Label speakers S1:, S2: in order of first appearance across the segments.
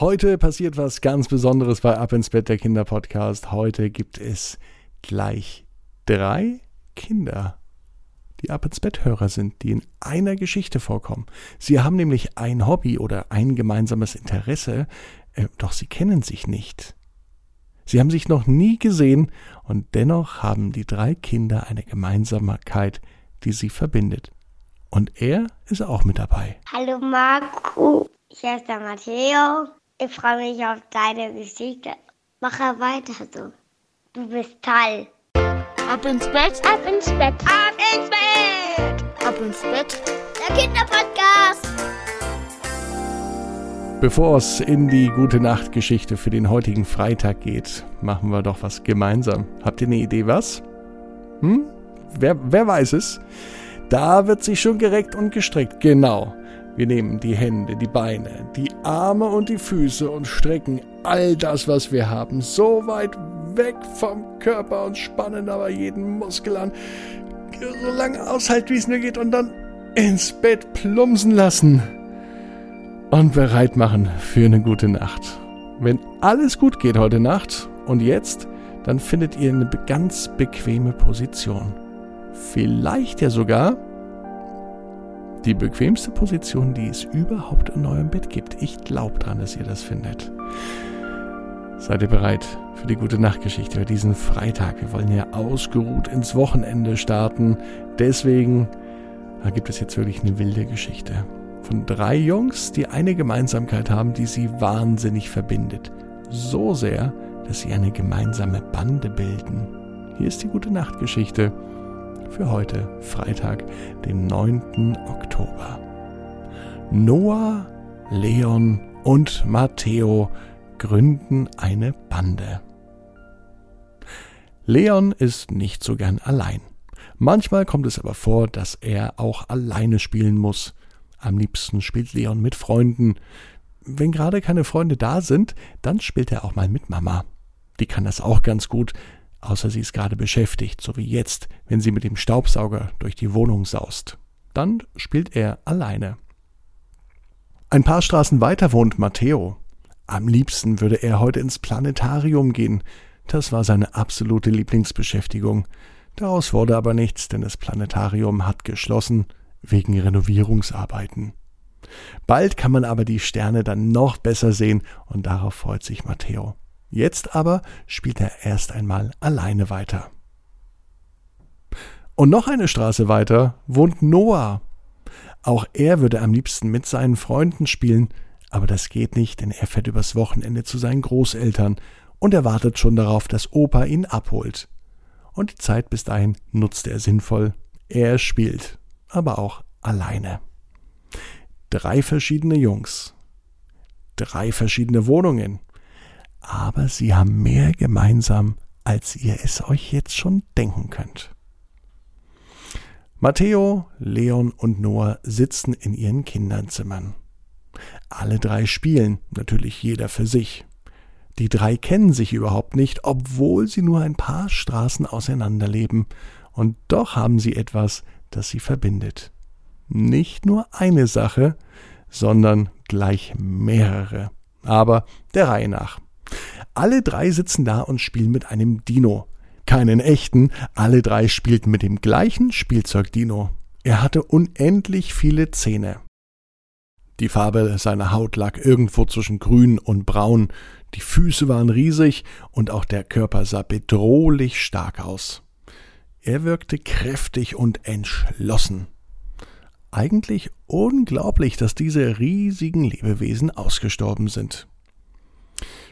S1: Heute passiert was ganz Besonderes bei Ab ins Bett der Kinder Podcast. Heute gibt es gleich drei Kinder, die Ab ins Bett Hörer sind, die in einer Geschichte vorkommen. Sie haben nämlich ein Hobby oder ein gemeinsames Interesse, äh, doch sie kennen sich nicht. Sie haben sich noch nie gesehen und dennoch haben die drei Kinder eine Gemeinsamkeit, die sie verbindet. Und er ist auch mit dabei.
S2: Hallo Marco, ist der Matteo. Ich freue mich auf deine Geschichte. Mach weiter so. Du bist toll.
S3: Ab ins Bett,
S2: ab ins Bett,
S3: ab ins Bett, ab ins Bett.
S2: Der Kinderpodcast.
S1: Bevor es in die gute Nachtgeschichte für den heutigen Freitag geht, machen wir doch was gemeinsam. Habt ihr eine Idee, was? Hm? Wer, wer weiß es? Da wird sich schon gereckt und gestreckt. Genau. Wir nehmen die Hände, die Beine, die Arme und die Füße und strecken all das, was wir haben, so weit weg vom Körper und spannen aber jeden Muskel an, so lange aushalten, wie es nur geht, und dann ins Bett plumpsen lassen und bereit machen für eine gute Nacht. Wenn alles gut geht heute Nacht und jetzt, dann findet ihr eine ganz bequeme Position. Vielleicht ja sogar die bequemste Position, die es überhaupt in eurem Bett gibt. Ich glaube dran, dass ihr das findet. Seid ihr bereit für die gute Nachtgeschichte für diesen Freitag? Wir wollen ja ausgeruht ins Wochenende starten. Deswegen da gibt es jetzt wirklich eine wilde Geschichte. Von drei Jungs, die eine Gemeinsamkeit haben, die sie wahnsinnig verbindet. So sehr, dass sie eine gemeinsame Bande bilden. Hier ist die gute Nachtgeschichte für heute, Freitag, den 9. Oktober. Noah, Leon und Matteo gründen eine Bande. Leon ist nicht so gern allein. Manchmal kommt es aber vor, dass er auch alleine spielen muss. Am liebsten spielt Leon mit Freunden. Wenn gerade keine Freunde da sind, dann spielt er auch mal mit Mama. Die kann das auch ganz gut, außer sie ist gerade beschäftigt, so wie jetzt, wenn sie mit dem Staubsauger durch die Wohnung saust. Dann spielt er alleine. Ein paar Straßen weiter wohnt Matteo. Am liebsten würde er heute ins Planetarium gehen. Das war seine absolute Lieblingsbeschäftigung. Daraus wurde aber nichts, denn das Planetarium hat geschlossen wegen Renovierungsarbeiten. Bald kann man aber die Sterne dann noch besser sehen und darauf freut sich Matteo. Jetzt aber spielt er erst einmal alleine weiter. Und noch eine Straße weiter wohnt Noah. Auch er würde am liebsten mit seinen Freunden spielen, aber das geht nicht, denn er fährt übers Wochenende zu seinen Großeltern und er wartet schon darauf, dass Opa ihn abholt. Und die Zeit bis dahin nutzt er sinnvoll. Er spielt, aber auch alleine. Drei verschiedene Jungs, drei verschiedene Wohnungen, aber sie haben mehr gemeinsam, als ihr es euch jetzt schon denken könnt. Matteo, Leon und Noah sitzen in ihren Kinderzimmern. Alle drei spielen, natürlich jeder für sich. Die drei kennen sich überhaupt nicht, obwohl sie nur ein paar Straßen auseinander leben, und doch haben sie etwas, das sie verbindet. Nicht nur eine Sache, sondern gleich mehrere. Aber der Reihe nach. Alle drei sitzen da und spielen mit einem Dino. Keinen echten, alle drei spielten mit dem gleichen Spielzeugdino. Er hatte unendlich viele Zähne. Die Farbe seiner Haut lag irgendwo zwischen grün und braun, die Füße waren riesig und auch der Körper sah bedrohlich stark aus. Er wirkte kräftig und entschlossen. Eigentlich unglaublich, dass diese riesigen Lebewesen ausgestorben sind.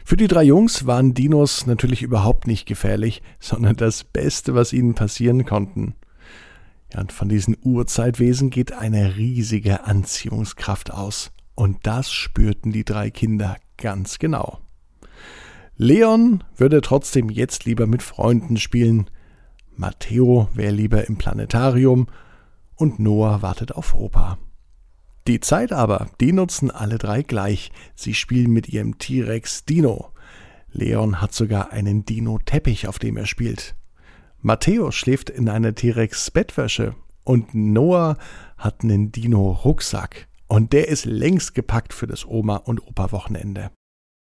S1: Für die drei Jungs waren Dinos natürlich überhaupt nicht gefährlich, sondern das Beste, was ihnen passieren konnten. Ja, und von diesen Urzeitwesen geht eine riesige Anziehungskraft aus. Und das spürten die drei Kinder ganz genau. Leon würde trotzdem jetzt lieber mit Freunden spielen. Matteo wäre lieber im Planetarium und Noah wartet auf Opa. Die Zeit aber, die nutzen alle drei gleich. Sie spielen mit ihrem T-Rex Dino. Leon hat sogar einen Dino-Teppich, auf dem er spielt. Matteo schläft in einer T-Rex Bettwäsche und Noah hat einen Dino-Rucksack. Und der ist längst gepackt für das Oma- und Opa-Wochenende.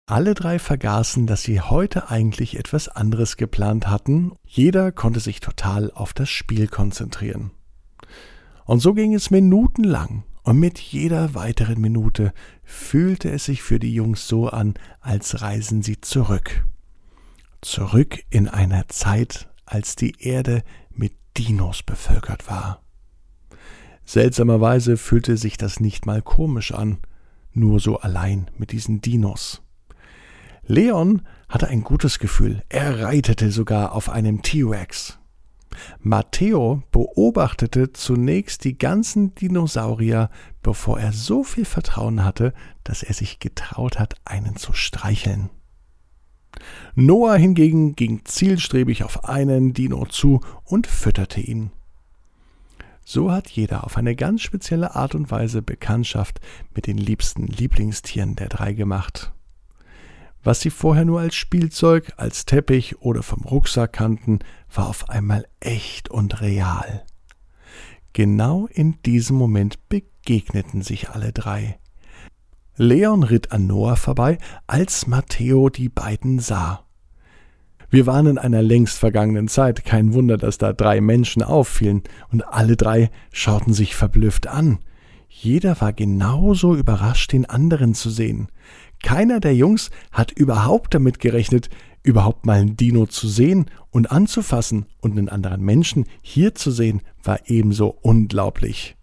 S1: Alle drei vergaßen, dass sie heute eigentlich etwas anderes geplant hatten. Jeder konnte sich total auf das Spiel konzentrieren. Und so ging es minutenlang. Und mit jeder weiteren Minute fühlte es sich für die Jungs so an, als reisen sie zurück. Zurück in einer Zeit, als die Erde mit Dinos bevölkert war. Seltsamerweise fühlte sich das nicht mal komisch an, nur so allein mit diesen Dinos. Leon hatte ein gutes Gefühl, er reitete sogar auf einem T-Rex. Matteo beobachtete zunächst die ganzen Dinosaurier, bevor er so viel Vertrauen hatte, dass er sich getraut hat, einen zu streicheln. Noah hingegen ging zielstrebig auf einen Dino zu und fütterte ihn. So hat jeder auf eine ganz spezielle Art und Weise Bekanntschaft mit den liebsten Lieblingstieren der drei gemacht. Was sie vorher nur als Spielzeug, als Teppich oder vom Rucksack kannten, war auf einmal echt und real. Genau in diesem Moment begegneten sich alle drei. Leon ritt an Noah vorbei, als Matteo die beiden sah. Wir waren in einer längst vergangenen Zeit, kein Wunder, dass da drei Menschen auffielen, und alle drei schauten sich verblüfft an. Jeder war genauso überrascht, den anderen zu sehen. Keiner der Jungs hat überhaupt damit gerechnet, überhaupt mal einen Dino zu sehen und anzufassen und einen anderen Menschen hier zu sehen, war ebenso unglaublich.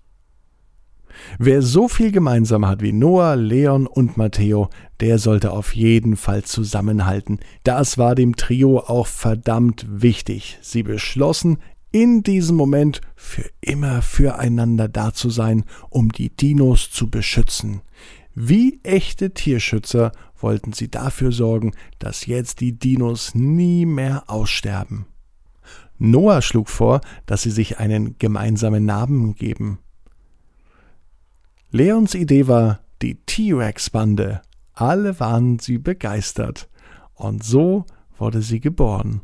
S1: Wer so viel gemeinsam hat wie Noah, Leon und Matteo, der sollte auf jeden Fall zusammenhalten. Das war dem Trio auch verdammt wichtig. Sie beschlossen, in diesem Moment für immer füreinander da zu sein, um die Dinos zu beschützen. Wie echte Tierschützer wollten sie dafür sorgen, dass jetzt die Dinos nie mehr aussterben. Noah schlug vor, dass sie sich einen gemeinsamen Namen geben. Leons Idee war die T-Rex-Bande. Alle waren sie begeistert. Und so wurde sie geboren.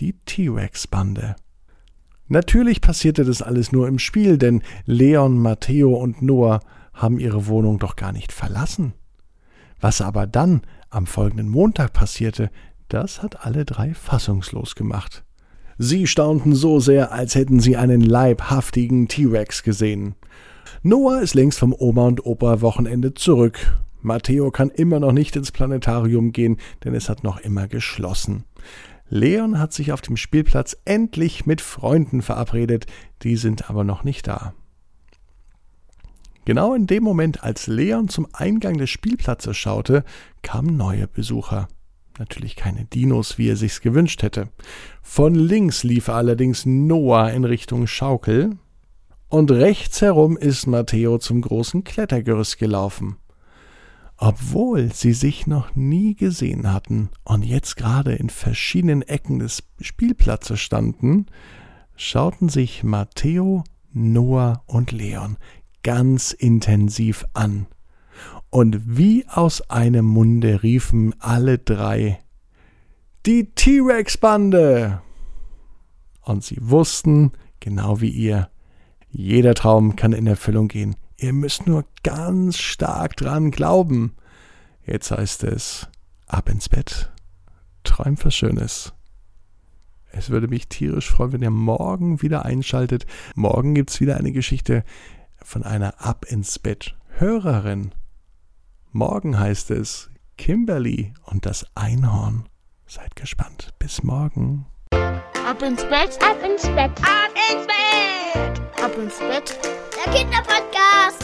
S1: Die T-Rex-Bande. Natürlich passierte das alles nur im Spiel, denn Leon, Matteo und Noah haben ihre Wohnung doch gar nicht verlassen. Was aber dann am folgenden Montag passierte, das hat alle drei fassungslos gemacht. Sie staunten so sehr, als hätten sie einen leibhaftigen T-Rex gesehen. Noah ist längst vom Oma und Opa Wochenende zurück. Matteo kann immer noch nicht ins Planetarium gehen, denn es hat noch immer geschlossen. Leon hat sich auf dem Spielplatz endlich mit Freunden verabredet, die sind aber noch nicht da. Genau in dem Moment, als Leon zum Eingang des Spielplatzes schaute, kamen neue Besucher. Natürlich keine Dinos, wie er sich's gewünscht hätte. Von links lief allerdings Noah in Richtung Schaukel und rechts herum ist Matteo zum großen Klettergerüst gelaufen. Obwohl sie sich noch nie gesehen hatten und jetzt gerade in verschiedenen Ecken des Spielplatzes standen, schauten sich Matteo, Noah und Leon ganz intensiv an. Und wie aus einem Munde riefen alle drei Die T-Rex-Bande. Und sie wussten, genau wie ihr, jeder Traum kann in Erfüllung gehen. Ihr müsst nur ganz stark dran glauben. Jetzt heißt es, ab ins Bett. Träumt was Schönes. Es würde mich tierisch freuen, wenn ihr morgen wieder einschaltet. Morgen gibt es wieder eine Geschichte, von einer Ab ins Bett Hörerin. Morgen heißt es Kimberly und das Einhorn. Seid gespannt. Bis morgen.
S3: Ab ins Bett,
S2: Ab ins Bett,
S3: ab ins Bett, ab ins Bett.
S2: der Kinderpodcast.